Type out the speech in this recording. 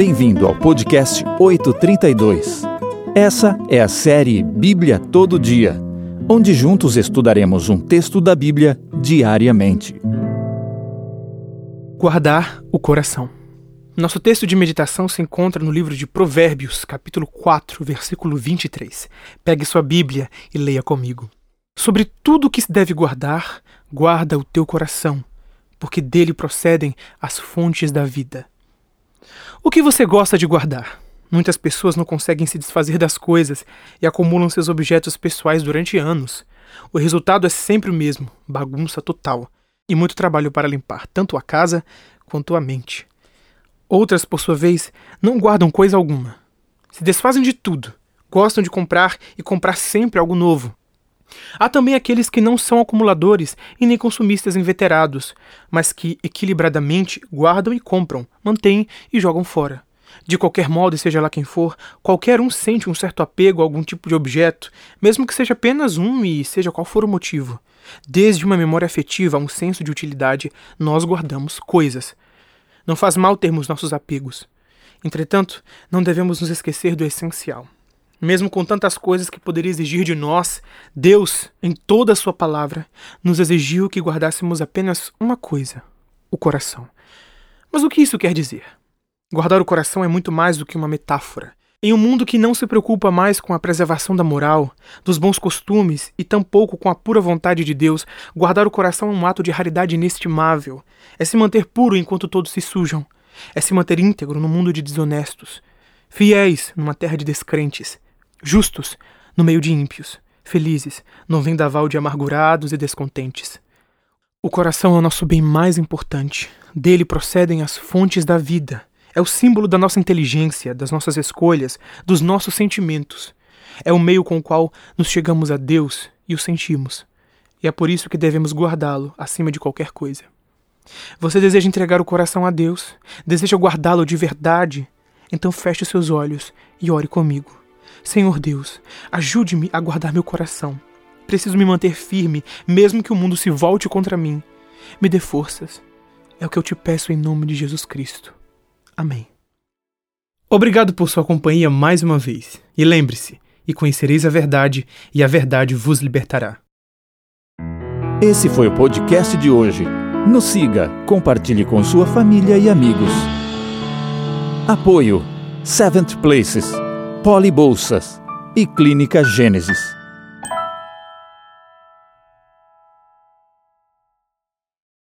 Bem-vindo ao podcast 832. Essa é a série Bíblia Todo Dia, onde juntos estudaremos um texto da Bíblia diariamente. Guardar o coração. Nosso texto de meditação se encontra no livro de Provérbios, capítulo 4, versículo 23. Pegue sua Bíblia e leia comigo. Sobre tudo o que se deve guardar, guarda o teu coração, porque dele procedem as fontes da vida. O que você gosta de guardar? Muitas pessoas não conseguem se desfazer das coisas e acumulam seus objetos pessoais durante anos. O resultado é sempre o mesmo: bagunça total e muito trabalho para limpar tanto a casa quanto a mente. Outras, por sua vez, não guardam coisa alguma. Se desfazem de tudo, gostam de comprar e comprar sempre algo novo. Há também aqueles que não são acumuladores e nem consumistas inveterados, mas que equilibradamente guardam e compram, mantêm e jogam fora. De qualquer modo, seja lá quem for, qualquer um sente um certo apego a algum tipo de objeto, mesmo que seja apenas um e seja qual for o motivo. Desde uma memória afetiva a um senso de utilidade, nós guardamos coisas. Não faz mal termos nossos apegos. Entretanto, não devemos nos esquecer do essencial. Mesmo com tantas coisas que poderia exigir de nós, Deus, em toda a Sua palavra, nos exigiu que guardássemos apenas uma coisa: o coração. Mas o que isso quer dizer? Guardar o coração é muito mais do que uma metáfora. Em um mundo que não se preocupa mais com a preservação da moral, dos bons costumes e tampouco com a pura vontade de Deus, guardar o coração é um ato de raridade inestimável. É se manter puro enquanto todos se sujam. É se manter íntegro no mundo de desonestos. Fiéis numa terra de descrentes justos no meio de ímpios, felizes no vendaval de amargurados e descontentes. O coração é o nosso bem mais importante. Dele procedem as fontes da vida. É o símbolo da nossa inteligência, das nossas escolhas, dos nossos sentimentos. É o meio com o qual nos chegamos a Deus e o sentimos. E é por isso que devemos guardá-lo acima de qualquer coisa. Você deseja entregar o coração a Deus? Deseja guardá-lo de verdade? Então feche seus olhos e ore comigo. Senhor Deus, ajude-me a guardar meu coração. Preciso me manter firme, mesmo que o mundo se volte contra mim. Me dê forças. É o que eu te peço em nome de Jesus Cristo. Amém. Obrigado por sua companhia mais uma vez. E lembre-se: e conhecereis a verdade, e a verdade vos libertará. Esse foi o podcast de hoje. Nos siga, compartilhe com sua família e amigos. Apoio Seventh Places Polibolsas e Clínica Gênesis.